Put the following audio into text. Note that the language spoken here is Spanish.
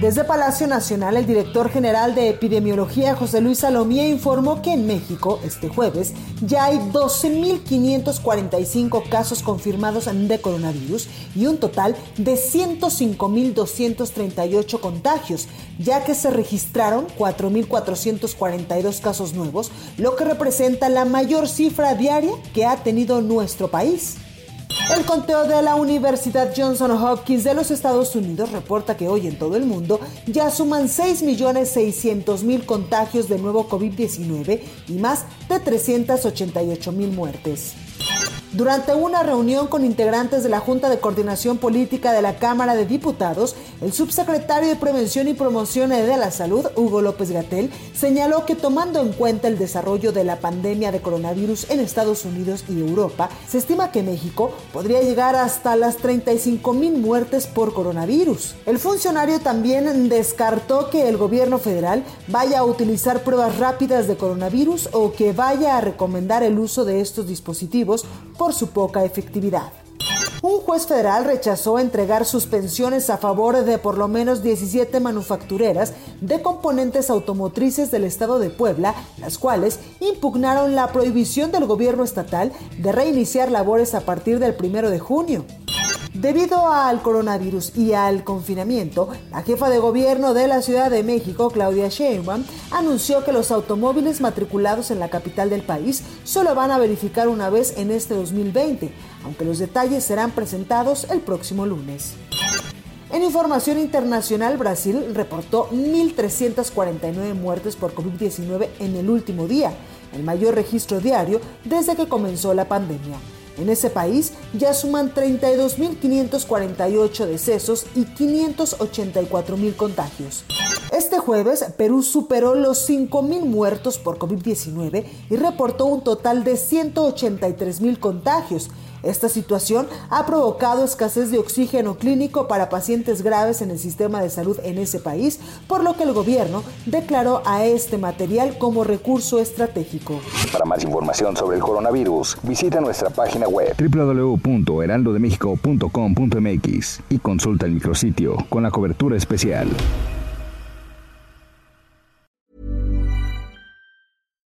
Desde Palacio Nacional, el director general de epidemiología, José Luis Salomía, informó que en México, este jueves, ya hay 12.545 casos confirmados de coronavirus y un total de 105.238 contagios, ya que se registraron 4.442 casos nuevos, lo que representa la mayor cifra diaria que ha tenido nuestro país. El conteo de la Universidad Johnson Hopkins de los Estados Unidos reporta que hoy en todo el mundo ya suman 6.600.000 contagios de nuevo COVID-19 y más de 388.000 muertes. Durante una reunión con integrantes de la Junta de Coordinación Política de la Cámara de Diputados, el subsecretario de Prevención y Promoción de la Salud, Hugo López Gatel, señaló que tomando en cuenta el desarrollo de la pandemia de coronavirus en Estados Unidos y Europa, se estima que México podría llegar hasta las 35 mil muertes por coronavirus. El funcionario también descartó que el gobierno federal vaya a utilizar pruebas rápidas de coronavirus o que vaya a recomendar el uso de estos dispositivos su poca efectividad. Un juez federal rechazó entregar suspensiones a favor de por lo menos 17 manufactureras de componentes automotrices del estado de Puebla, las cuales impugnaron la prohibición del gobierno estatal de reiniciar labores a partir del primero de junio. Debido al coronavirus y al confinamiento, la jefa de gobierno de la Ciudad de México, Claudia Sheinbaum, anunció que los automóviles matriculados en la capital del país solo van a verificar una vez en este 2020, aunque los detalles serán presentados el próximo lunes. En información internacional, Brasil reportó 1.349 muertes por COVID-19 en el último día, el mayor registro diario desde que comenzó la pandemia. En ese país ya suman 32.548 decesos y 584.000 contagios. Este jueves, Perú superó los 5.000 muertos por COVID-19 y reportó un total de 183.000 contagios, esta situación ha provocado escasez de oxígeno clínico para pacientes graves en el sistema de salud en ese país, por lo que el gobierno declaró a este material como recurso estratégico. Para más información sobre el coronavirus, visita nuestra página web www.heraldodemexico.com.mx y consulta el micrositio con la cobertura especial.